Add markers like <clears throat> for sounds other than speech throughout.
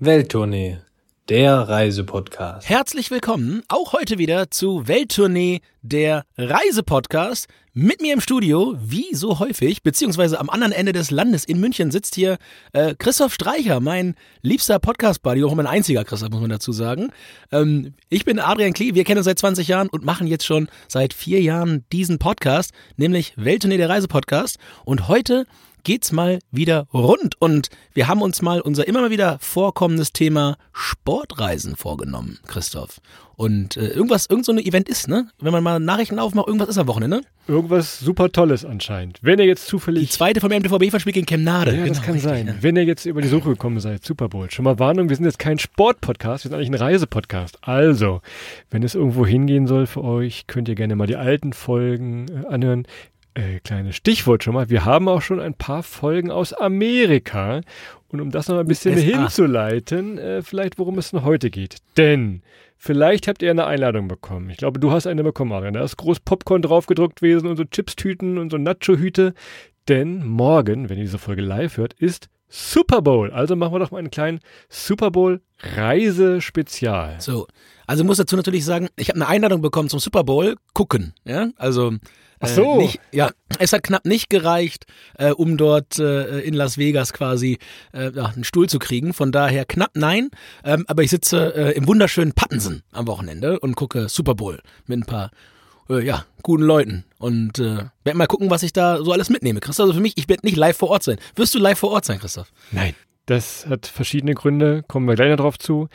Welttournee, der Reisepodcast. Herzlich willkommen auch heute wieder zu Welttournee, der Reisepodcast. Mit mir im Studio, wie so häufig, beziehungsweise am anderen Ende des Landes in München sitzt hier äh, Christoph Streicher, mein liebster Podcast-Buddy, auch mein einziger Christoph, muss man dazu sagen. Ähm, ich bin Adrian Klee, wir kennen uns seit 20 Jahren und machen jetzt schon seit vier Jahren diesen Podcast, nämlich Welttournee, der Reisepodcast. Und heute geht's mal wieder rund und wir haben uns mal unser immer mal wieder vorkommendes Thema Sportreisen vorgenommen, Christoph. Und äh, irgendwas, irgend so ein Event ist, ne? Wenn man mal Nachrichten aufmacht, irgendwas ist am Wochenende. Irgendwas super Tolles anscheinend. Wenn ihr jetzt zufällig. Die zweite vom MTVB spielt gegen Chemnade. Ja, genau, das kann richtig, sein. Ja. Wenn ihr jetzt über die Suche gekommen seid, Super Bowl. Schon mal Warnung, wir sind jetzt kein Sportpodcast, wir sind eigentlich ein Reisepodcast. Also, wenn es irgendwo hingehen soll für euch, könnt ihr gerne mal die alten Folgen äh, anhören. Äh, kleines Stichwort schon mal. Wir haben auch schon ein paar Folgen aus Amerika. Und um das noch ein bisschen USA. hinzuleiten, äh, vielleicht worum es denn heute geht. Denn vielleicht habt ihr eine Einladung bekommen. Ich glaube, du hast eine bekommen, Adrian. Da ist groß Popcorn draufgedruckt gewesen und so Chipstüten und so Nacho-Hüte. Denn morgen, wenn ihr diese Folge live hört, ist Super Bowl. Also machen wir doch mal einen kleinen Super Bowl Reisespezial. So, also muss dazu natürlich sagen, ich habe eine Einladung bekommen zum Super Bowl gucken, ja? Also Ach so. Äh, nicht, ja, es hat knapp nicht gereicht, äh, um dort äh, in Las Vegas quasi äh, einen Stuhl zu kriegen. Von daher knapp nein. Ähm, aber ich sitze äh, im wunderschönen Pattensen am Wochenende und gucke Super Bowl mit ein paar äh, ja, guten Leuten. Und äh, werde mal gucken, was ich da so alles mitnehme. Christoph, also für mich, ich werde nicht live vor Ort sein. Wirst du live vor Ort sein, Christoph? Nein. Das hat verschiedene Gründe, kommen wir gleich noch drauf zu.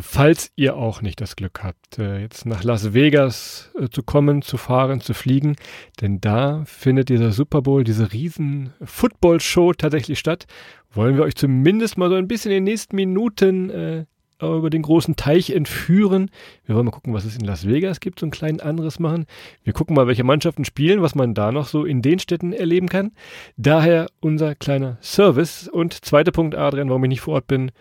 Falls ihr auch nicht das Glück habt, äh, jetzt nach Las Vegas äh, zu kommen, zu fahren, zu fliegen, denn da findet dieser Super Bowl, diese riesen Football-Show tatsächlich statt, wollen wir euch zumindest mal so ein bisschen in den nächsten Minuten äh, über den großen Teich entführen. Wir wollen mal gucken, was es in Las Vegas gibt, so ein kleinen anderes machen. Wir gucken mal, welche Mannschaften spielen, was man da noch so in den Städten erleben kann. Daher unser kleiner Service. Und zweiter Punkt, Adrian, warum ich nicht vor Ort bin.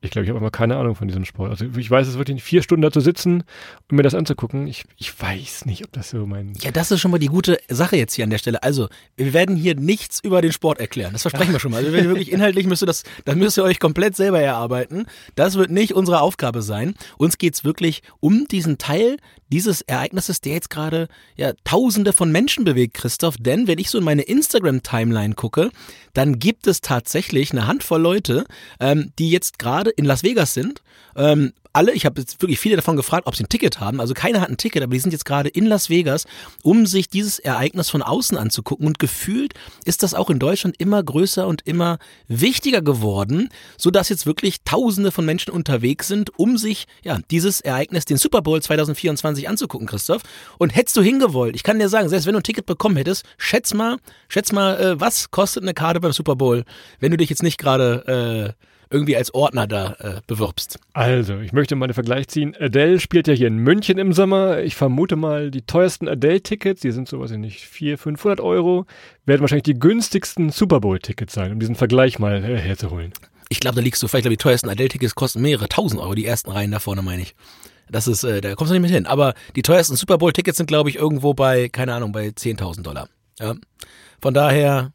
Ich glaube, ich habe immer keine Ahnung von diesem Sport. Also ich weiß es ist wirklich vier Stunden da zu sitzen und mir das anzugucken. Ich, ich weiß nicht, ob das so mein. Ja, das ist schon mal die gute Sache jetzt hier an der Stelle. Also, wir werden hier nichts über den Sport erklären. Das versprechen wir schon mal. Also, wenn ihr wirklich <laughs> inhaltlich müsst ihr das, das müsst ihr euch komplett selber erarbeiten. Das wird nicht unsere Aufgabe sein. Uns geht's wirklich um diesen Teil dieses Ereignisses, der jetzt gerade ja Tausende von Menschen bewegt, Christoph. Denn wenn ich so in meine Instagram-Timeline gucke, dann gibt es tatsächlich eine Handvoll Leute, ähm, die jetzt gerade in Las Vegas sind. Ähm, alle, ich habe jetzt wirklich viele davon gefragt, ob sie ein Ticket haben. Also keiner hat ein Ticket, aber die sind jetzt gerade in Las Vegas, um sich dieses Ereignis von außen anzugucken. Und gefühlt ist das auch in Deutschland immer größer und immer wichtiger geworden, sodass jetzt wirklich Tausende von Menschen unterwegs sind, um sich ja dieses Ereignis, den Super Bowl 2024 anzugucken, Christoph. Und hättest du hingewollt, ich kann dir sagen, selbst wenn du ein Ticket bekommen hättest, schätz mal, schätz mal, äh, was kostet eine Karte beim Super Bowl, wenn du dich jetzt nicht gerade äh, irgendwie als Ordner da äh, bewirbst. Also, ich möchte mal einen Vergleich ziehen. Adele spielt ja hier in München im Sommer. Ich vermute mal, die teuersten Adele-Tickets, die sind so, weiß ich nicht, 400, 500 Euro, werden wahrscheinlich die günstigsten Super Bowl-Tickets sein, um diesen Vergleich mal äh, herzuholen. Ich glaube, da liegst du vielleicht, glaub, die teuersten Adele-Tickets kosten mehrere tausend Euro, die ersten Reihen da vorne, meine ich. Das ist, äh, da kommst du nicht mit hin. Aber die teuersten Super Bowl-Tickets sind, glaube ich, irgendwo bei, keine Ahnung, bei 10.000 Dollar. Ja. Von daher,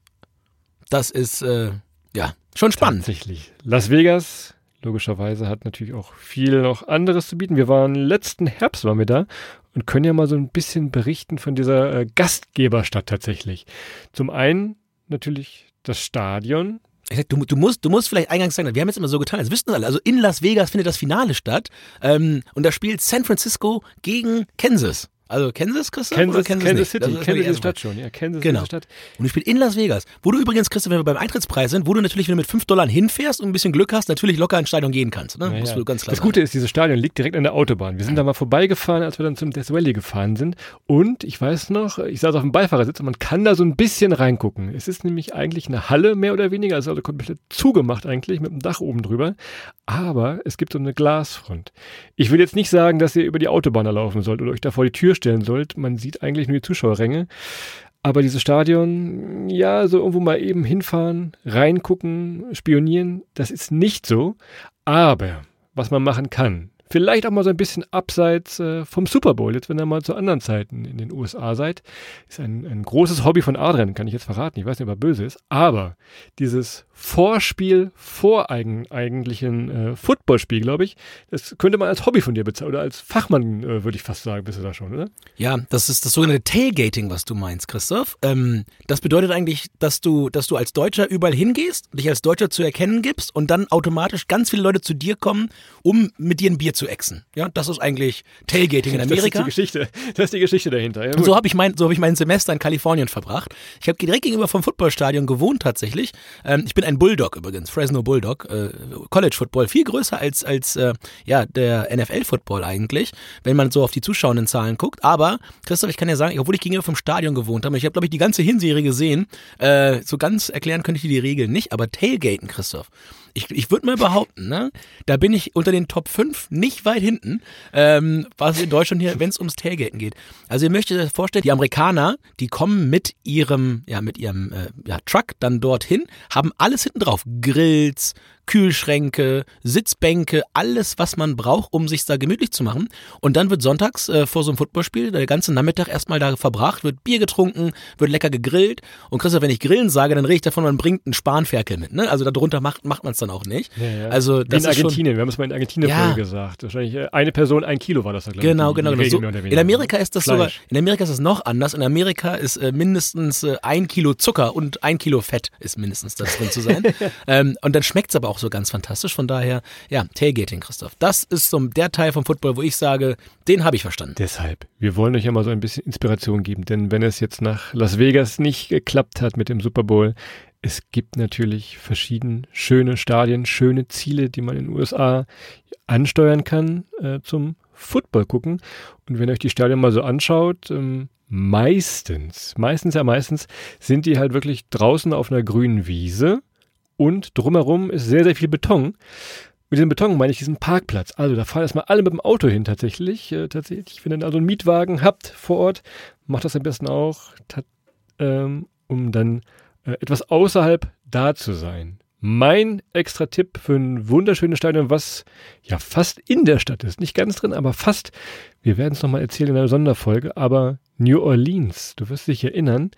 das ist, äh, ja, schon spannend. Tatsächlich. Las Vegas, logischerweise, hat natürlich auch viel noch anderes zu bieten. Wir waren letzten Herbst waren wir da und können ja mal so ein bisschen berichten von dieser äh, Gastgeberstadt tatsächlich. Zum einen natürlich das Stadion. Du, du, musst, du musst vielleicht eingangs sagen, wir haben jetzt immer so getan, das alle. Also in Las Vegas findet das Finale statt ähm, und da spielt San Francisco gegen Kansas. Also Kansas, Christoph? Kansas, Kansas, nicht? City, Das die Kansas ist erste Stadt schon, ja, Kansas Genau. ist Stadt. Und du spielst in Las Vegas, wo du übrigens, Christoph, wenn wir beim Eintrittspreis sind, wo du natürlich, wenn du mit 5 Dollar hinfährst und ein bisschen Glück hast, natürlich locker ins Stadion gehen kannst. Ne? Ja, Musst ja. du ganz klar das. Gute ist, dieses Stadion liegt direkt an der Autobahn. Wir sind da mal vorbeigefahren, als wir dann zum Death Valley gefahren sind. Und ich weiß noch, ich saß auf dem Beifahrersitz und man kann da so ein bisschen reingucken. Es ist nämlich eigentlich eine Halle, mehr oder weniger, also komplett zugemacht eigentlich, mit einem Dach oben drüber. Aber es gibt so eine Glasfront. Ich will jetzt nicht sagen, dass ihr über die Autobahn da laufen sollt oder euch da vor die Tür stellen sollt. Man sieht eigentlich nur die Zuschauerränge. Aber dieses Stadion, ja, so irgendwo mal eben hinfahren, reingucken, spionieren, das ist nicht so. Aber was man machen kann, vielleicht auch mal so ein bisschen abseits äh, vom Super Bowl, jetzt wenn ihr mal zu anderen Zeiten in den USA seid. Ist ein, ein großes Hobby von Adrian, kann ich jetzt verraten. Ich weiß nicht, ob er böse ist. Aber dieses Vorspiel vor eigen, eigentlichen äh, Footballspiel, glaube ich, das könnte man als Hobby von dir bezahlen oder als Fachmann, äh, würde ich fast sagen, bist du da schon, oder? Ja, das ist das sogenannte Tailgating, was du meinst, Christoph. Ähm, das bedeutet eigentlich, dass du, dass du als Deutscher überall hingehst, dich als Deutscher zu erkennen gibst und dann automatisch ganz viele Leute zu dir kommen, um mit dir ein Bier zu exen. Ja, das ist eigentlich Tailgating in Amerika. Das ist die Geschichte, das ist die Geschichte dahinter. Ja, so habe ich mein, so habe ich mein Semester in Kalifornien verbracht. Ich habe direkt gegenüber vom Footballstadion gewohnt tatsächlich. Ähm, ich bin ein Bulldog übrigens, Fresno Bulldog, äh, College Football, viel größer als als äh, ja der NFL Football eigentlich, wenn man so auf die zuschauenden Zahlen guckt. Aber Christoph, ich kann ja sagen, obwohl ich gegenüber vom Stadion gewohnt habe, ich habe glaube ich die ganze Hinserie gesehen. Äh, so ganz erklären könnte ich dir die Regeln nicht, aber Tailgaten, Christoph. Ich, ich würde mal behaupten, ne, da bin ich unter den Top 5 nicht weit hinten, ähm, was in Deutschland hier, wenn es ums Tailgaten geht. Also ihr möchtet euch vorstellen, die Amerikaner, die kommen mit ihrem, ja, mit ihrem äh, ja, Truck dann dorthin, haben alles hinten drauf. Grills, Kühlschränke, Sitzbänke, alles, was man braucht, um sich da gemütlich zu machen. Und dann wird sonntags äh, vor so einem Footballspiel der ganze Nachmittag erstmal da verbracht, wird Bier getrunken, wird lecker gegrillt. Und Christoph, wenn ich grillen sage, dann rede ich davon, man bringt einen Spanferkel mit. Ne? Also darunter macht, macht man es dann auch nicht. Ja, ja. Also das in ist Argentinien, wir haben es mal in Argentinien Ja. vorher gesagt. Wahrscheinlich äh, eine Person, ein Kilo war das da, glaube Genau, die- genau, die genau. So, in. Amerika ist das sogar, Fleisch. in Amerika ist das noch anders. In Amerika ist äh, mindestens äh, ein Kilo Zucker und ein Kilo Fett ist mindestens da drin zu sein. <laughs> ähm, und dann schmeckt's aber auch so ganz fantastisch. Von daher, ja, Tailgating, Christoph. Das ist so der Teil vom Football, wo ich sage, den habe ich verstanden. Deshalb, wir wollen euch ja mal so ein bisschen Inspiration geben, denn wenn es jetzt nach Las Vegas nicht geklappt hat mit dem Super Bowl, es gibt natürlich verschiedene schöne Stadien, schöne Ziele, die man in den USA ansteuern kann äh, zum Football gucken. Und wenn ihr euch die Stadien mal so anschaut, ähm, meistens, meistens ja meistens, sind die halt wirklich draußen auf einer grünen Wiese und drumherum ist sehr, sehr viel Beton. Mit diesem Beton meine ich diesen Parkplatz. Also da fahren erstmal alle mit dem Auto hin tatsächlich. Äh, tatsächlich, wenn ihr also einen Mietwagen habt vor Ort, macht das am besten auch, ähm, um dann äh, etwas außerhalb da zu sein. Mein extra Tipp für ein wunderschönes Stadion, was ja fast in der Stadt ist. Nicht ganz drin, aber fast. Wir werden es nochmal erzählen in einer Sonderfolge. Aber New Orleans, du wirst dich erinnern,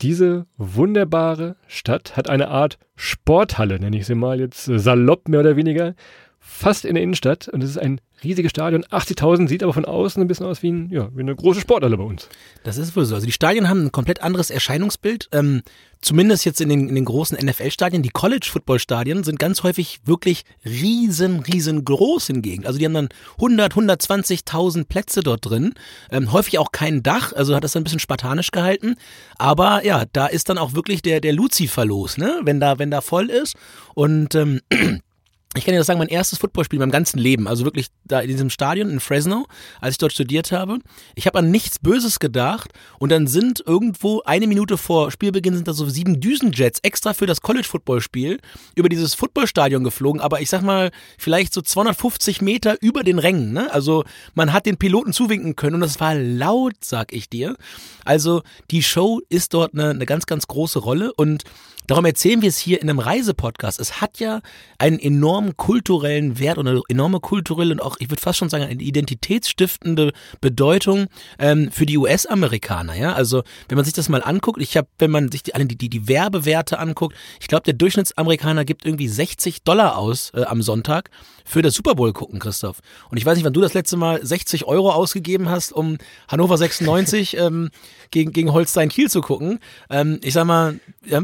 diese wunderbare Stadt hat eine Art Sporthalle, nenne ich sie mal jetzt äh, salopp mehr oder weniger, fast in der Innenstadt. Und es ist ein riesiges Stadion, 80.000, sieht aber von außen ein bisschen aus wie, ein, ja, wie eine große Sporthalle bei uns. Das ist wohl so. Also die Stadien haben ein komplett anderes Erscheinungsbild. Ähm, zumindest jetzt in den, in den großen NFL-Stadien. Die College-Football-Stadien sind ganz häufig wirklich riesen, riesengroß hingegen. Also die haben dann 100, 120.000 Plätze dort drin. Ähm, häufig auch kein Dach, also hat das ein bisschen spartanisch gehalten. Aber ja, da ist dann auch wirklich der, der Lucifer los, ne? wenn, da, wenn da voll ist. Und ähm, <clears throat> ich kann dir das sagen, mein erstes Footballspiel in meinem ganzen Leben, also wirklich da in diesem Stadion in Fresno, als ich dort studiert habe. Ich habe an nichts Böses gedacht und dann sind irgendwo eine Minute vor Spielbeginn sind da so sieben Düsenjets extra für das College-Football-Spiel über dieses Footballstadion geflogen, aber ich sag mal, vielleicht so 250 Meter über den Rängen. Ne? Also man hat den Piloten zuwinken können und das war laut, sag ich dir. Also die Show ist dort eine, eine ganz, ganz große Rolle und Darum erzählen wir es hier in einem Reisepodcast. Es hat ja einen enormen kulturellen Wert und eine enorme kulturelle und auch, ich würde fast schon sagen, eine identitätsstiftende Bedeutung ähm, für die US-Amerikaner. Ja, also wenn man sich das mal anguckt, ich habe, wenn man sich die, die, die, Werbewerte anguckt, ich glaube, der Durchschnittsamerikaner gibt irgendwie 60 Dollar aus äh, am Sonntag für das Super Bowl gucken, Christoph. Und ich weiß nicht, wann du das letzte Mal 60 Euro ausgegeben hast, um Hannover 96 <laughs> ähm, gegen, gegen Holstein Kiel zu gucken. Ähm, ich sag mal,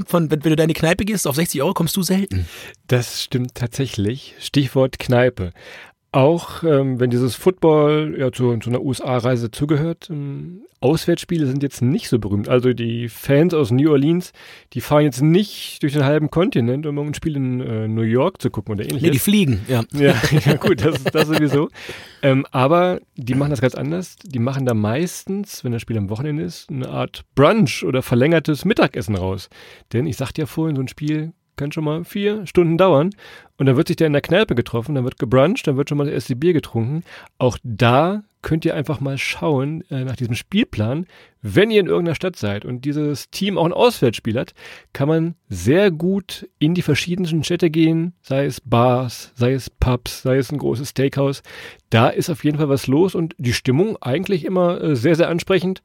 von, wenn, wenn du da in die Kneipe gehst, auf 60 Euro kommst du selten. Das stimmt tatsächlich. Stichwort Kneipe. Auch ähm, wenn dieses Football ja zu, zu einer USA-Reise zugehört, ähm, Auswärtsspiele sind jetzt nicht so berühmt. Also die Fans aus New Orleans, die fahren jetzt nicht durch den halben Kontinent, um ein Spiel in äh, New York zu gucken oder ähnliches. Nee, die fliegen, ja. <laughs> Ja, ja gut, das, das sowieso. Ähm, aber die machen das ganz anders. Die machen da meistens, wenn das Spiel am Wochenende ist, eine Art Brunch oder verlängertes Mittagessen raus. Denn ich sagte ja vorhin, so ein Spiel kann schon mal vier Stunden dauern. Und dann wird sich der in der Kneipe getroffen, dann wird gebruncht, dann wird schon mal das erste Bier getrunken. Auch da könnt ihr einfach mal schauen äh, nach diesem Spielplan. Wenn ihr in irgendeiner Stadt seid und dieses Team auch ein Auswärtsspiel hat, kann man sehr gut in die verschiedenen Städte gehen, sei es Bars, sei es Pubs, sei es ein großes Steakhouse. Da ist auf jeden Fall was los und die Stimmung eigentlich immer äh, sehr, sehr ansprechend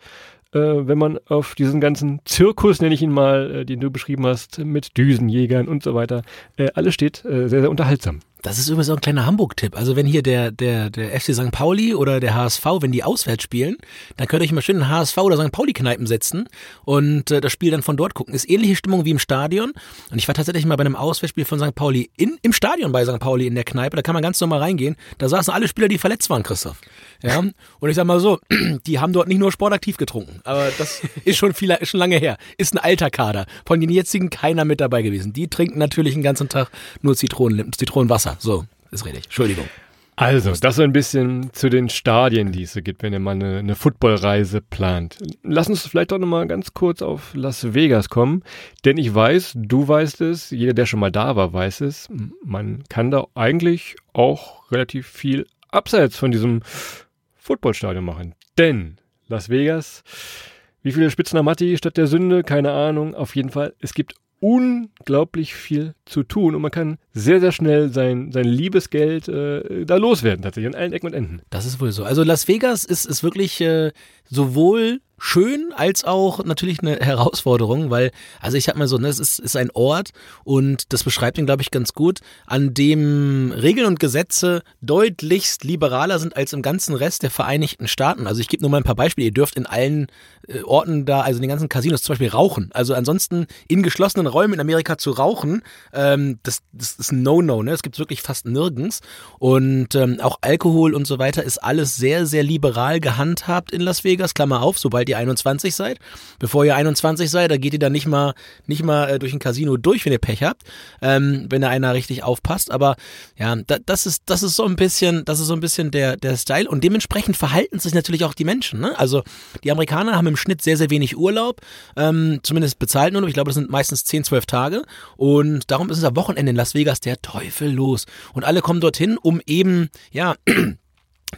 äh, wenn man auf diesen ganzen Zirkus, nenne ich ihn mal, äh, den du beschrieben hast, mit Düsenjägern und so weiter, äh, alles steht äh, sehr, sehr unterhaltsam. Das ist übrigens auch ein kleiner Hamburg-Tipp. Also wenn hier der, der, der FC St. Pauli oder der HSV, wenn die auswärts spielen, dann könnt ihr euch mal schön in HSV oder St. Pauli-Kneipen setzen und äh, das Spiel dann von dort gucken. Ist ähnliche Stimmung wie im Stadion. Und ich war tatsächlich mal bei einem Auswärtsspiel von St. Pauli in, im Stadion bei St. Pauli in der Kneipe. Da kann man ganz normal reingehen. Da saßen alle Spieler, die verletzt waren, Christoph. Ja. Und ich sag mal so, <clears throat> die haben dort nicht nur sportaktiv getrunken. Aber das <laughs> ist schon viel, ist schon lange her. Ist ein alter Kader. Von den jetzigen keiner mit dabei gewesen. Die trinken natürlich den ganzen Tag nur Zitronen, Zitronenwasser. Wasser. So, ist richtig. Entschuldigung. Also, das so ein bisschen zu den Stadien, die es so gibt, wenn ihr mal eine, eine Footballreise plant. Lass uns vielleicht doch nochmal ganz kurz auf Las Vegas kommen, denn ich weiß, du weißt es, jeder, der schon mal da war, weiß es, man kann da eigentlich auch relativ viel abseits von diesem Footballstadion machen. Denn Las Vegas, wie viele Spitzen am Matti statt der Sünde, keine Ahnung, auf jeden Fall, es gibt unglaublich viel zu tun und man kann sehr, sehr schnell sein, sein Liebesgeld äh, da loswerden, tatsächlich an allen Ecken und Enden. Das ist wohl so. Also Las Vegas ist, ist wirklich äh, sowohl schön als auch natürlich eine Herausforderung, weil, also ich sag mal so, ne, es ist, ist ein Ort und das beschreibt ihn, glaube ich, ganz gut, an dem Regeln und Gesetze deutlichst liberaler sind als im ganzen Rest der Vereinigten Staaten. Also ich gebe nur mal ein paar Beispiele. Ihr dürft in allen äh, Orten da, also in den ganzen Casinos zum Beispiel rauchen. Also ansonsten in geschlossenen Räumen in Amerika zu rauchen, ähm, das, das ist ein No-No, ne? Das gibt's wirklich fast nirgends. Und ähm, auch Alkohol und so weiter ist alles sehr, sehr liberal gehandhabt in Las Vegas. Klammer auf, sobald ihr 21 seid. Bevor ihr 21 seid, da geht ihr dann nicht mal, nicht mal äh, durch ein Casino durch, wenn ihr Pech habt, ähm, wenn da einer richtig aufpasst. Aber ja, da, das ist, das ist so ein bisschen, das ist so ein bisschen der, der Style und dementsprechend verhalten sich natürlich auch die Menschen. Ne? Also die Amerikaner haben im Schnitt sehr, sehr wenig Urlaub, ähm, zumindest bezahlt nur. Ich glaube, das sind meistens 10, 12 Tage und darum ist es am Wochenende in Las Vegas der Teufel los. Und alle kommen dorthin, um eben, ja,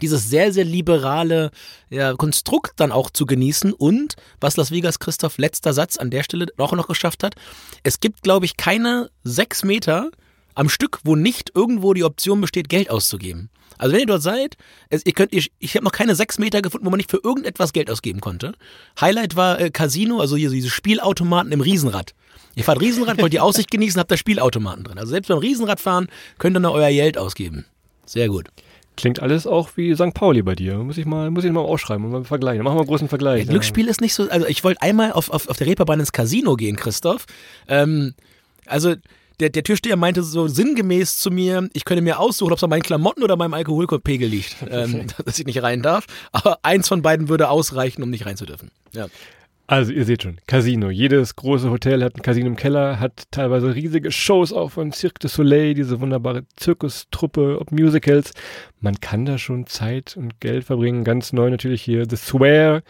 dieses sehr, sehr liberale ja, Konstrukt dann auch zu genießen und was Las Vegas Christoph letzter Satz an der Stelle auch noch geschafft hat, es gibt, glaube ich, keine sechs Meter am Stück, wo nicht irgendwo die Option besteht, Geld auszugeben. Also wenn ihr dort seid, es, ihr könnt, ich, ich habe noch keine sechs Meter gefunden, wo man nicht für irgendetwas Geld ausgeben konnte. Highlight war äh, Casino, also hier diese Spielautomaten im Riesenrad. Ihr fahrt Riesenrad, wollt die Aussicht genießen, habt da Spielautomaten drin. Also selbst beim Riesenradfahren könnt ihr noch euer Geld ausgeben. Sehr gut. Klingt alles auch wie St. Pauli bei dir. Muss ich mal, muss ich mal ausschreiben und mal vergleichen. Machen wir mal einen großen Vergleich. Ja, Glücksspiel ist nicht so. Also ich wollte einmal auf, auf, auf der Reeperbahn ins Casino gehen, Christoph. Ähm, also der, der Türsteher meinte so sinngemäß zu mir, ich könnte mir aussuchen, ob es an meinen Klamotten oder meinem Alkoholpegel liegt, ähm, <laughs> dass ich nicht rein darf. Aber eins von beiden würde ausreichen, um nicht rein zu dürfen. Ja. Also ihr seht schon, Casino. Jedes große Hotel hat ein Casino im Keller, hat teilweise riesige Shows auch von Cirque du Soleil, diese wunderbare Zirkustruppe, ob Musicals. Man kann da schon Zeit und Geld verbringen. Ganz neu natürlich hier The Swear,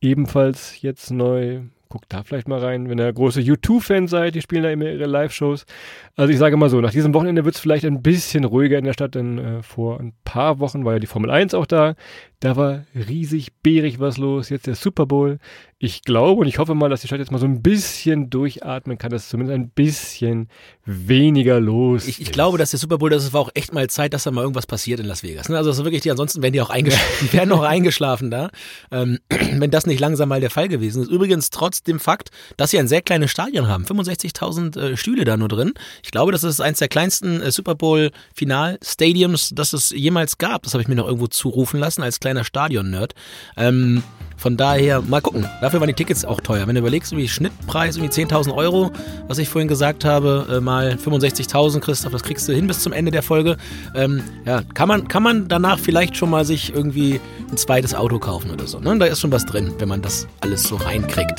ebenfalls jetzt neu guckt da vielleicht mal rein, wenn ihr große U2-Fan seid, die spielen da immer ihre Live-Shows. Also ich sage mal so, nach diesem Wochenende wird es vielleicht ein bisschen ruhiger in der Stadt, denn äh, vor ein paar Wochen war ja die Formel 1 auch da. Da war riesig bärig was los, jetzt der Super Bowl. Ich glaube und ich hoffe mal, dass die Stadt jetzt mal so ein bisschen durchatmen kann, dass zumindest ein bisschen weniger los ich, ich glaube, dass der Super Bowl, das war auch echt mal Zeit, dass da mal irgendwas passiert in Las Vegas. Ne? Also das ist wirklich die, ansonsten werden die auch eingeschlafen, <laughs> die werden auch eingeschlafen da, ähm, <clears throat> wenn das nicht langsam mal der Fall gewesen ist. Übrigens trotz dem Fakt, dass sie ein sehr kleines Stadion haben, 65.000 äh, Stühle da nur drin. Ich glaube, das ist eins der kleinsten äh, Super Bowl Final Stadiums, das es jemals gab. Das habe ich mir noch irgendwo zurufen lassen als kleiner Stadion-Nerd. Ähm, von daher, mal gucken. Dafür waren die Tickets auch teuer. Wenn du überlegst, wie Schnittpreis irgendwie 10.000 Euro, was ich vorhin gesagt habe, äh, mal 65.000, Christoph, das kriegst du hin bis zum Ende der Folge. Ähm, ja, kann man, kann man danach vielleicht schon mal sich irgendwie ein zweites Auto kaufen oder so. Ne? Da ist schon was drin, wenn man das alles so reinkriegt.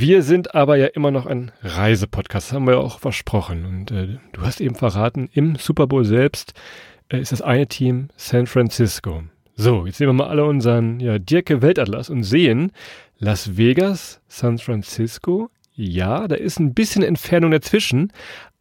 Wir sind aber ja immer noch ein Reisepodcast, das haben wir ja auch versprochen. Und äh, du hast eben verraten, im Super Bowl selbst äh, ist das eine Team San Francisco. So, jetzt nehmen wir mal alle unseren ja, Dirke Weltatlas und sehen Las Vegas, San Francisco. Ja, da ist ein bisschen Entfernung dazwischen,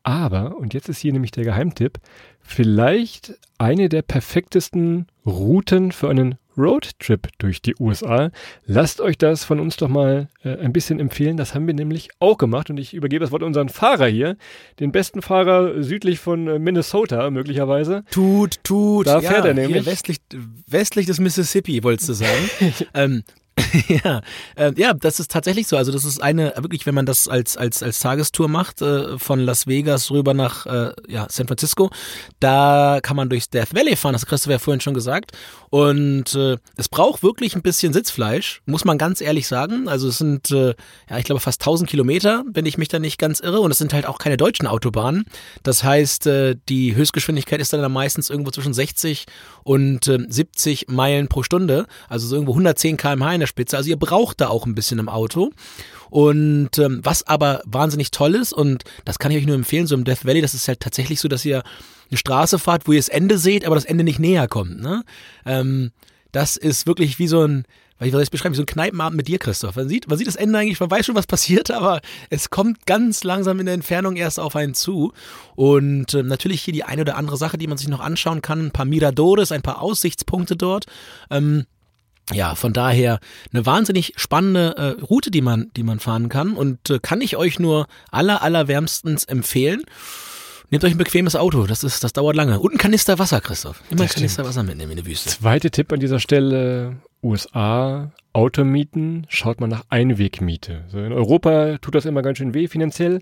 Aber, und jetzt ist hier nämlich der Geheimtipp, vielleicht eine der perfektesten Routen für einen Roadtrip durch die USA. Lasst euch das von uns doch mal äh, ein bisschen empfehlen. Das haben wir nämlich auch gemacht und ich übergebe das Wort unseren Fahrer hier, den besten Fahrer südlich von äh, Minnesota möglicherweise. Tut, tut. Da fährt ja, er nämlich. Westlich, westlich des Mississippi, wolltest du sagen. <laughs> ähm, <laughs> ja, äh, ja, das ist tatsächlich so. Also das ist eine, wirklich, wenn man das als, als, als Tagestour macht, äh, von Las Vegas rüber nach äh, ja, San Francisco, da kann man durchs Death Valley fahren, das hat Christopher ja vorhin schon gesagt. Und äh, es braucht wirklich ein bisschen Sitzfleisch, muss man ganz ehrlich sagen. Also es sind, äh, ja, ich glaube fast 1000 Kilometer, wenn ich mich da nicht ganz irre. Und es sind halt auch keine deutschen Autobahnen. Das heißt, äh, die Höchstgeschwindigkeit ist dann meistens irgendwo zwischen 60 und äh, 70 Meilen pro Stunde. Also so irgendwo 110 km/h in der Spitze. Also ihr braucht da auch ein bisschen im Auto. Und ähm, was aber wahnsinnig toll ist, und das kann ich euch nur empfehlen, so im Death Valley, das ist halt tatsächlich so, dass ihr eine Straße fahrt, wo ihr das Ende seht, aber das Ende nicht näher kommt. Ne? Ähm, das ist wirklich wie so ein, wie soll ich es beschreiben, wie so ein Kneipenabend mit dir, Christoph. Man sieht, man sieht das Ende eigentlich, man weiß schon, was passiert, <laughs> aber es kommt ganz langsam in der Entfernung erst auf einen zu. Und äh, natürlich hier die eine oder andere Sache, die man sich noch anschauen kann, ein paar Miradores, ein paar Aussichtspunkte dort. Ähm, ja, von daher eine wahnsinnig spannende äh, Route, die man, die man fahren kann und äh, kann ich euch nur aller, allerwärmstens empfehlen. Nehmt euch ein bequemes Auto, das ist, das dauert lange. Und ein Kanister Wasser, Christoph. Immer ein Kanister Wasser mitnehmen in die Wüste. Zweiter Tipp an dieser Stelle, USA, Automieten, schaut mal nach Einwegmiete. So in Europa tut das immer ganz schön weh finanziell,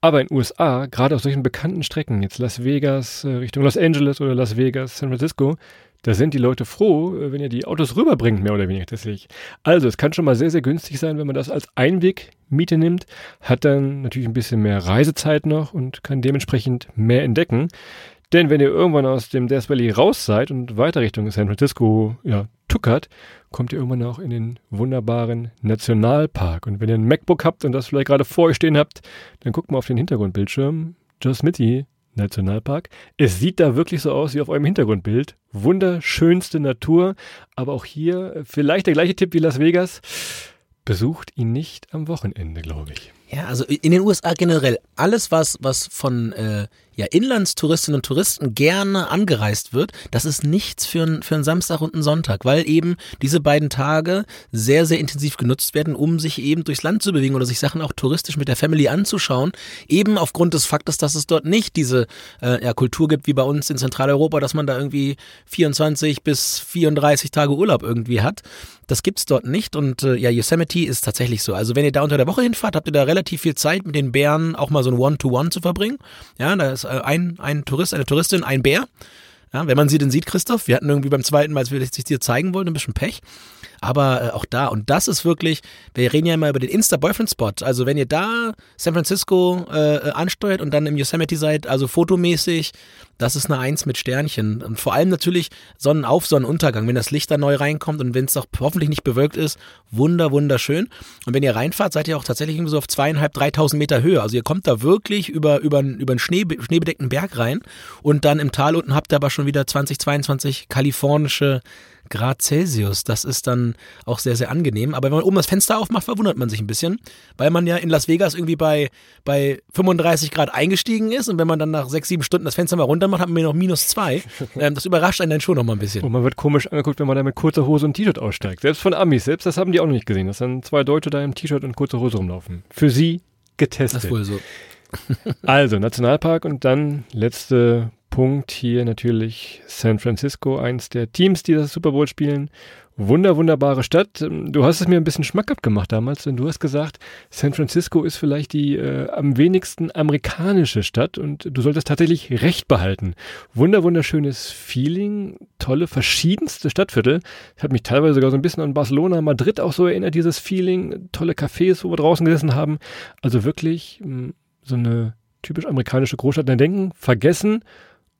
aber in USA, gerade auf solchen bekannten Strecken, jetzt Las Vegas äh, Richtung Los Angeles oder Las Vegas, San Francisco, da sind die Leute froh, äh, wenn ihr die Autos rüberbringt, mehr oder weniger tatsächlich. Also, es kann schon mal sehr, sehr günstig sein, wenn man das als Einwegmiete nimmt, hat dann natürlich ein bisschen mehr Reisezeit noch und kann dementsprechend mehr entdecken. Denn wenn ihr irgendwann aus dem Death Valley raus seid und weiter Richtung San Francisco ja, tuckert, kommt ihr irgendwann auch in den wunderbaren Nationalpark. Und wenn ihr ein MacBook habt und das vielleicht gerade vor euch stehen habt, dann guckt mal auf den Hintergrundbildschirm. Yosemite Nationalpark. Es sieht da wirklich so aus wie auf eurem Hintergrundbild. Wunderschönste Natur. Aber auch hier vielleicht der gleiche Tipp wie Las Vegas. Besucht ihn nicht am Wochenende, glaube ich. Ja, also in den USA generell alles, was, was von äh, ja, Inlandstouristinnen und Touristen gerne angereist wird, das ist nichts für, ein, für einen Samstag und einen Sonntag, weil eben diese beiden Tage sehr, sehr intensiv genutzt werden, um sich eben durchs Land zu bewegen oder sich Sachen auch touristisch mit der Family anzuschauen. Eben aufgrund des Faktes, dass es dort nicht diese äh, ja, Kultur gibt wie bei uns in Zentraleuropa, dass man da irgendwie 24 bis 34 Tage Urlaub irgendwie hat. Das gibt's dort nicht und äh, ja, Yosemite ist tatsächlich so. Also wenn ihr da unter der Woche hinfahrt, habt ihr da relativ viel Zeit mit den Bären auch mal so ein One-to-One -One zu verbringen. Ja, da ist ein, ein Tourist, eine Touristin, ein Bär. Ja, wenn man sie denn sieht, Christoph, wir hatten irgendwie beim zweiten Mal, als wir es dir zeigen wollten, ein bisschen Pech. Aber äh, auch da, und das ist wirklich, wir reden ja immer über den Insta-Boyfriend-Spot. Also wenn ihr da San Francisco äh, ansteuert und dann im Yosemite seid, also fotomäßig, das ist eine Eins mit Sternchen. Und vor allem natürlich Sonnenauf, Sonnenuntergang, wenn das Licht da neu reinkommt und wenn es auch hoffentlich nicht bewölkt ist, wunder, wunderschön. Und wenn ihr reinfahrt, seid ihr auch tatsächlich irgendwie so auf zweieinhalb, dreitausend Meter Höhe. Also ihr kommt da wirklich über, über, über einen Schnee, schneebedeckten Berg rein und dann im Tal unten habt ihr aber schon wieder 2022 kalifornische Grad Celsius. Das ist dann auch sehr, sehr angenehm. Aber wenn man oben das Fenster aufmacht, verwundert man sich ein bisschen, weil man ja in Las Vegas irgendwie bei, bei 35 Grad eingestiegen ist und wenn man dann nach sechs, sieben Stunden das Fenster mal runter macht, hat man noch minus zwei. <laughs> Ähm, das überrascht einen dann schon noch mal ein bisschen. Und man wird komisch angeguckt, wenn man da mit kurzer Hose und T-Shirt aussteigt. Selbst von Amis, selbst das haben die auch noch nicht gesehen, dass dann zwei Deutsche da im T-Shirt und kurzer Hose rumlaufen. Für sie getestet. Das ist wohl so. <laughs> also, Nationalpark und dann letzte Punkt hier natürlich San Francisco, eins der Teams, die das Super Bowl spielen. Wunder, wunderbare Stadt. Du hast es mir ein bisschen schmackhaft gemacht damals, denn du hast gesagt, San Francisco ist vielleicht die äh, am wenigsten amerikanische Stadt und du solltest tatsächlich recht behalten. Wunder, wunderschönes Feeling, tolle, verschiedenste Stadtviertel. Ich habe mich teilweise sogar so ein bisschen an Barcelona, Madrid auch so erinnert, dieses Feeling. Tolle Cafés, wo wir draußen gesessen haben. Also wirklich mh, hm, so eine typisch amerikanische Großstadt. Dann denken, vergessen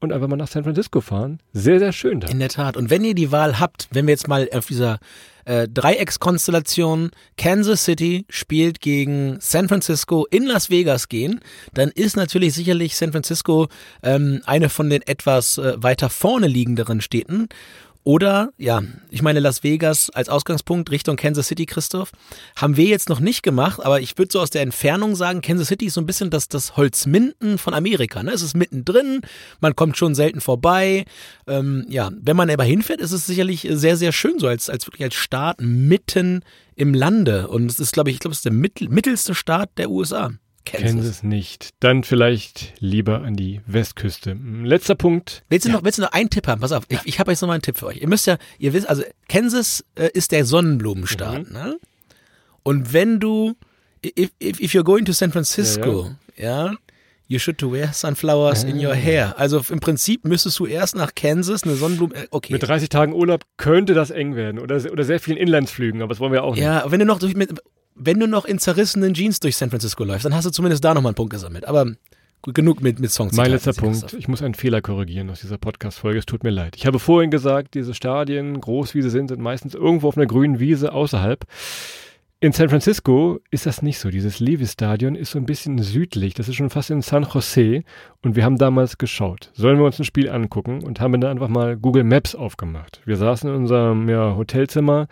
und einfach mal nach San Francisco fahren. Sehr, sehr schön da. In der Tat. Und wenn ihr die Wahl habt, wenn wir jetzt mal auf dieser äh, Dreieckskonstellation Kansas City spielt gegen San Francisco in Las Vegas gehen, dann ist natürlich sicherlich San Francisco ähm, eine von den etwas äh, weiter vorne liegenderen Städten. Oder, ja, ich meine Las Vegas als Ausgangspunkt Richtung Kansas City, Christoph, haben wir jetzt noch nicht gemacht, aber ich würde so aus der Entfernung sagen, Kansas City ist so ein bisschen das, das Holzminden von Amerika. Ne? Es ist mittendrin, man kommt schon selten vorbei. Ähm, ja, wenn man aber hinfährt, ist es sicherlich sehr, sehr schön so als, als wirklich als Staat mitten im Lande. Und es ist, glaube ich, ich glaube, es ist der mittel, mittelste Staat der USA. Kansas. Kansas nicht. Dann vielleicht lieber an die Westküste. Letzter Punkt. Willst du, ja. noch, willst du noch einen Tipp haben? Pass auf, ich, ich habe jetzt noch mal einen Tipp für euch. Ihr müsst ja, ihr wisst, also Kansas äh, ist der Sonnenblumenstaat. Mhm. Ne? Und wenn du, if, if, if you're going to San Francisco, ja, ja you should to wear sunflowers in your ah. hair. Also im Prinzip müsstest du erst nach Kansas eine Sonnenblume. Äh, okay. Mit 30 Tagen Urlaub könnte das eng werden oder, oder sehr vielen Inlandsflügen, aber das wollen wir auch nicht. Ja, wenn du noch durch mit, wenn du noch in zerrissenen Jeans durch San Francisco läufst, dann hast du zumindest da nochmal einen Punkt gesammelt. Aber gut, genug mit, mit Songs. Mein letzter Punkt. Ich muss einen Fehler korrigieren aus dieser Podcast-Folge. Es tut mir leid. Ich habe vorhin gesagt, diese Stadien, groß wie sie sind, sind meistens irgendwo auf einer grünen Wiese außerhalb. In San Francisco ist das nicht so. Dieses Levis-Stadion ist so ein bisschen südlich. Das ist schon fast in San Jose. Und wir haben damals geschaut. Sollen wir uns ein Spiel angucken? Und haben dann einfach mal Google Maps aufgemacht. Wir saßen in unserem ja, Hotelzimmer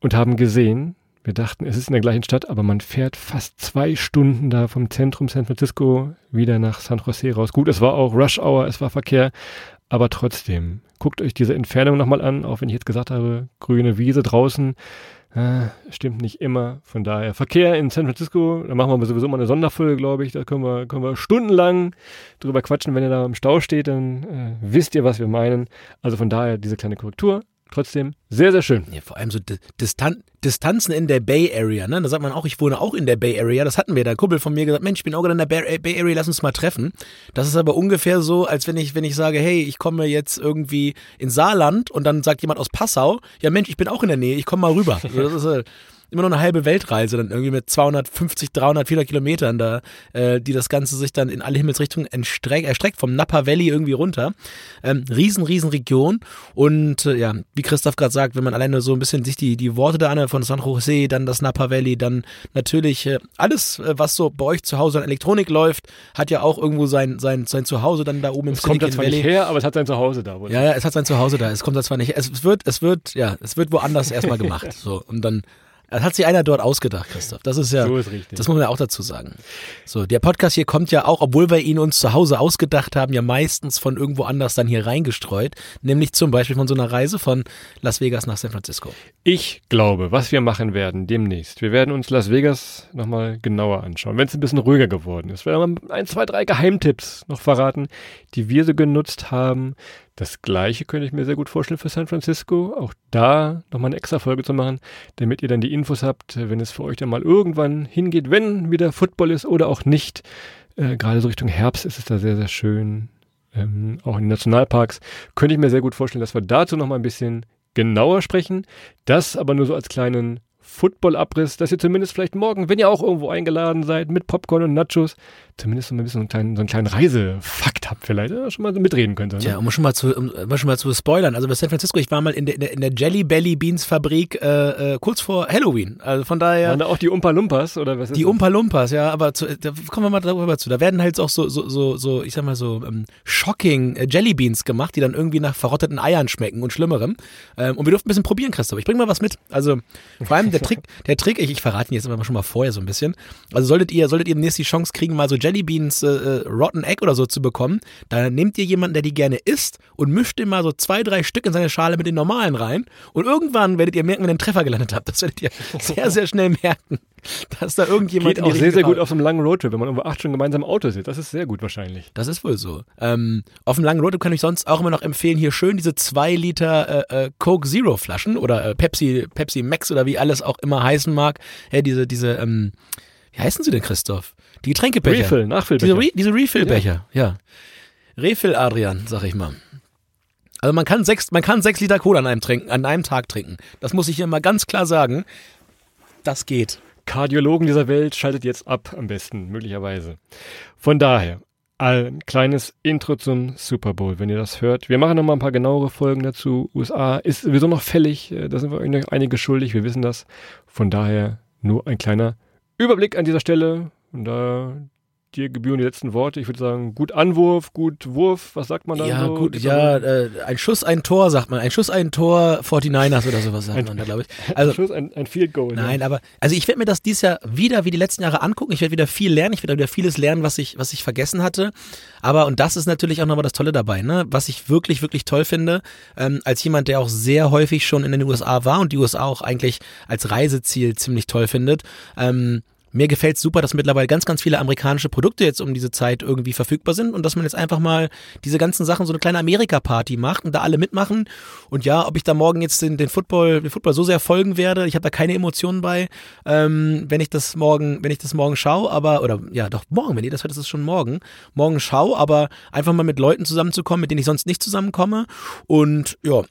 und haben gesehen, wir dachten, es ist in der gleichen Stadt, aber man fährt fast zwei Stunden da vom Zentrum San Francisco wieder nach San Jose raus. Gut, es war auch Rush Hour, es war Verkehr, aber trotzdem, guckt euch diese Entfernung nochmal an, auch wenn ich jetzt gesagt habe, grüne Wiese draußen. Äh, stimmt nicht immer. Von daher, Verkehr in San Francisco, da machen wir sowieso mal eine Sonderfolge, glaube ich. Da können wir, können wir stundenlang drüber quatschen. Wenn ihr da im Stau steht, dann äh, wisst ihr, was wir meinen. Also von daher diese kleine Korrektur trotzdem sehr, sehr schön. Ja, vor allem so Distan Distanzen in der Bay Area, ne? Da sagt man auch, ich wohne auch in der Bay Area. Das hatten wir. Der Kumpel von mir gesagt, Mensch, ich bin auch gerade in der Bay, Bay Area, lass uns mal treffen. Das ist aber ungefähr so, als wenn ich, wenn ich sage, hey, ich komme jetzt irgendwie in Saarland und dann sagt jemand aus Passau, ja Mensch, ich bin auch in der Nähe, ich komme mal rüber. <laughs> Das ist, äh, immer noch eine halbe Weltreise, dann irgendwie mit 250, 300, 400 Kilometern da, äh, die das Ganze sich dann in alle Himmelsrichtungen erstreckt, erstreckt vom Napa Valley irgendwie runter. Ähm, riesen, riesen Region und äh, ja, wie Christoph gerade sagt, wenn man alleine so ein bisschen sich die, die Worte da anhört von San Jose, dann das Napa Valley, dann natürlich äh, alles, äh, was so bei euch zu Hause an Elektronik läuft, hat ja auch irgendwo sein, sein, sein Zuhause dann da oben im es Silicon kommt zwar Valley. nicht her, aber es hat sein Zuhause da. Oder? Ja, ja, es hat sein Zuhause da. Es kommt da zwar nicht her. Es wird, es wird, ja, es wird woanders erstmal gemacht. <laughs> So, und dann das hat sich einer dort ausgedacht, Christoph. Das ist ja, so ist richtig. das muss man ja auch dazu sagen. So, der Podcast hier kommt ja auch, obwohl wir ihn uns zu Hause ausgedacht haben, ja meistens von irgendwo anders dann hier reingestreut. Nämlich zum Beispiel von so einer Reise von Las Vegas nach San Francisco. Ich glaube, was wir machen werden demnächst, wir werden uns Las Vegas nochmal genauer anschauen, wenn es ein bisschen ruhiger geworden ist. Wir werden ein, zwei, drei Geheimtipps noch verraten, die wir so genutzt haben, das gleiche könnte ich mir sehr gut vorstellen für San Francisco. Auch da nochmal eine extra Folge zu machen, damit ihr dann die Infos habt, wenn es für euch dann mal irgendwann hingeht, wenn wieder Football ist oder auch nicht. Äh, Gerade so Richtung Herbst ist es da sehr, sehr schön. Ähm, auch in den Nationalparks könnte ich mir sehr gut vorstellen, dass wir dazu nochmal ein bisschen genauer sprechen. Das aber nur so als kleinen Football-Abriss, dass ihr zumindest vielleicht morgen, wenn ihr auch irgendwo eingeladen seid, mit Popcorn und Nachos, zumindest so ein bisschen so einen kleinen, so einen kleinen Reisefakt habt vielleicht, ja, schon mal so mitreden könnt. Ja, um schon mal zu, um, um schon mal zu spoilern, also bei San Francisco, ich war mal in der, in der, in der Jelly Belly Beans Fabrik äh, äh, kurz vor Halloween, also von daher. Waren da auch die Umpa Lumpas oder was ist Die das? Umpa Lumpas, ja, aber zu, da kommen wir mal darüber zu. Da werden halt auch so, so, so, so ich sag mal so, ähm, shocking äh, Jelly Beans gemacht, die dann irgendwie nach verrotteten Eiern schmecken und Schlimmerem. Ähm, und wir durften ein bisschen probieren, Christoph. Ich bring mal was mit. Also vor allem der Trick, der Trick, ich, ich verrate ihn jetzt aber schon mal vorher so ein bisschen. Also solltet ihr, solltet ihr demnächst die Chance kriegen, mal so Jelly Beans äh, äh, Rotten Egg oder so zu bekommen, dann nehmt ihr jemanden, der die gerne isst und mischt ihm mal so zwei, drei Stück in seine Schale mit den normalen rein. Und irgendwann werdet ihr merken, wenn ihr einen Treffer gelandet habt. Das werdet ihr <laughs> sehr, sehr schnell merken. <laughs> dass da irgendjemand Geht auch sehr, sehr gut auf einem langen Roadtrip, wenn man irgendwo acht Stunden gemeinsam im Auto sitzt. Das ist sehr gut wahrscheinlich. Das ist wohl so. Ähm, auf einem langen Roadtrip kann ich sonst auch immer noch empfehlen, hier schön diese zwei Liter äh, äh, Coke Zero Flaschen oder äh, Pepsi, Pepsi Max oder wie alles auch immer heißen mag. Ja, diese, diese, ähm, wie heißen sie denn, Christoph? Die Getränkebecher. Refill, Nachfüllbecher. Diese, Re diese Refillbecher, ja. ja. Refill Adrian, sag ich mal. Also man kann sechs, man kann sechs Liter Cola an einem, trinken, an einem Tag trinken. Das muss ich hier mal ganz klar sagen. Das geht. Kardiologen dieser Welt schaltet jetzt ab, am besten, möglicherweise. Von daher, ein kleines Intro zum Super Bowl, wenn ihr das hört. Wir machen nochmal ein paar genauere Folgen dazu. USA ist sowieso noch fällig, äh, da sind wir euch einige schuldig, wir wissen das. Von daher nur ein kleiner Überblick an dieser Stelle. Und da dir gebühren die letzten Worte. Ich würde sagen, gut Anwurf, gut Wurf, was sagt man dann ja, so? gut, ja, äh, ein Schuss, ein Tor, sagt man. Ein Schuss, ein Tor, 49ers oder sowas sagt Ein- man da, glaube ich. <laughs> ein Also, Schuss, ein, ein Field Goal. Nein, ja. aber also ich werde mir das dieses Jahr wieder wie die letzten Jahre angucken. Ich werde wieder viel lernen. Ich werde wieder vieles lernen, was ich, was ich vergessen hatte. Aber und das ist natürlich auch nochmal das Tolle dabei, ne? Was ich wirklich, wirklich toll finde, ähm, als jemand, der auch sehr häufig schon in den USA war und die USA auch eigentlich als Reiseziel ziemlich toll findet. Ähm, mir gefällt super, dass mittlerweile ganz, ganz viele amerikanische Produkte jetzt um diese Zeit irgendwie verfügbar sind und dass man jetzt einfach mal diese ganzen Sachen so eine kleine Amerika-Party macht und da alle mitmachen. Und ja, ob ich da morgen jetzt den, den Football, den Football so sehr folgen werde, ich habe da keine Emotionen bei, ähm, wenn ich das morgen, wenn ich das morgen schaue, aber, oder ja, doch morgen, wenn ihr das hört, ist es schon morgen, morgen schau, aber einfach mal mit Leuten zusammenzukommen, mit denen ich sonst nicht zusammenkomme. Und ja,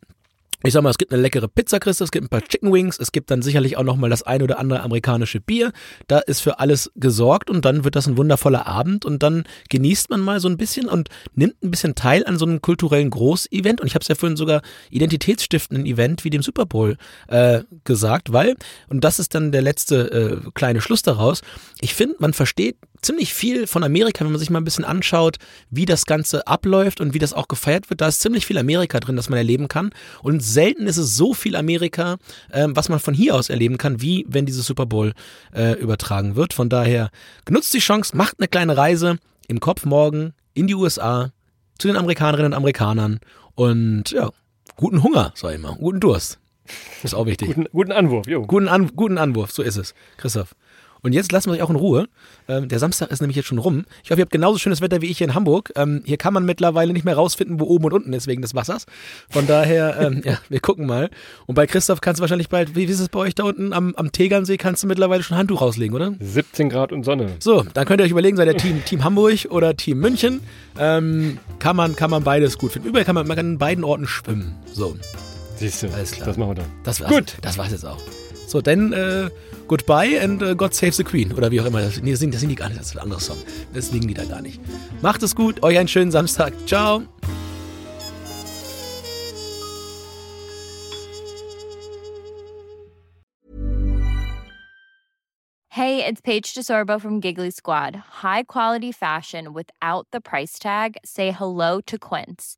ich sag mal, es gibt eine leckere Pizza, Chris, es gibt ein paar Chicken Wings, es gibt dann sicherlich auch nochmal das ein oder andere amerikanische Bier. Da ist für alles gesorgt und dann wird das ein wundervoller Abend und dann genießt man mal so ein bisschen und nimmt ein bisschen teil an so einem kulturellen Großevent. Und ich habe es ja vorhin sogar identitätsstiftenden Event wie dem Super Bowl äh, gesagt, weil, und das ist dann der letzte äh, kleine Schluss daraus, ich finde, man versteht ziemlich viel von Amerika, wenn man sich mal ein bisschen anschaut, wie das Ganze abläuft und wie das auch gefeiert wird. Da ist ziemlich viel Amerika drin, das man erleben kann. Und selten ist es so viel Amerika, ähm, was man von hier aus erleben kann, wie wenn dieses Super Bowl äh, übertragen wird. Von daher genutzt die Chance, macht eine kleine Reise im Kopf morgen in die USA zu den Amerikanerinnen und Amerikanern und ja, guten Hunger, sag ich mal, guten Durst. Ist auch wichtig. Guten, guten Anwurf, jo. Guten, An guten Anwurf, so ist es. Christoph. Und jetzt lassen wir euch auch in Ruhe. Ähm, der Samstag ist nämlich jetzt schon rum. Ich hoffe, ihr habt genauso schönes Wetter wie ich hier in Hamburg. Ähm, hier kann man mittlerweile nicht mehr rausfinden, wo oben und unten ist wegen des Wassers. Von daher, ähm, ja, wir gucken mal. Und bei Christoph kannst du wahrscheinlich bald, wie, wie ist es bei euch da unten am, am Tegernsee, kannst du mittlerweile schon Handtuch rauslegen, oder? 17 Grad und Sonne. So, dann könnt ihr euch überlegen, seid ihr Team, Team Hamburg oder Team München. Ähm, kann, man, kann man beides gut finden. Überall kann man, man kann in beiden Orten schwimmen. So, Siehst du, Alles klar. das machen wir dann. das war's. Gut. Das war's jetzt auch. So, dann äh, goodbye and äh, God save the Queen. Oder wie auch immer. Das, nee, das singen, das singen die gar nicht. Das ist ein anderes Song. Das singen die da gar nicht. Macht es gut. Euch einen schönen Samstag. Ciao. Hey, it's Paige DeSorbo from Giggly Squad. High quality fashion without the price tag. Say hello to Quince.